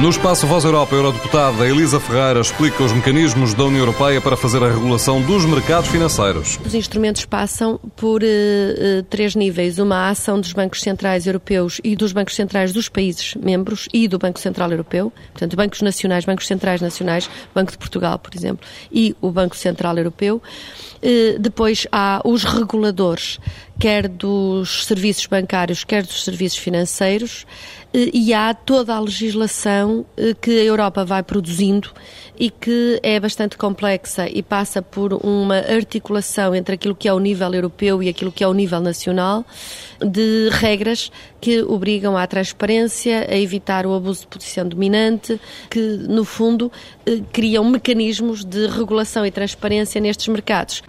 No espaço Voz Europa, a eurodeputada Elisa Ferreira explica os mecanismos da União Europeia para fazer a regulação dos mercados financeiros. Os instrumentos passam por uh, três níveis. Uma ação dos bancos centrais europeus e dos bancos centrais dos países membros e do Banco Central Europeu. Portanto, bancos nacionais, bancos centrais nacionais, Banco de Portugal, por exemplo, e o Banco Central Europeu. Uh, depois há os reguladores, quer dos serviços bancários, quer dos serviços financeiros, e há toda a legislação que a Europa vai produzindo e que é bastante complexa e passa por uma articulação entre aquilo que é o nível europeu e aquilo que é o nível nacional de regras que obrigam à transparência, a evitar o abuso de posição dominante, que no fundo criam mecanismos de regulação e transparência nestes mercados.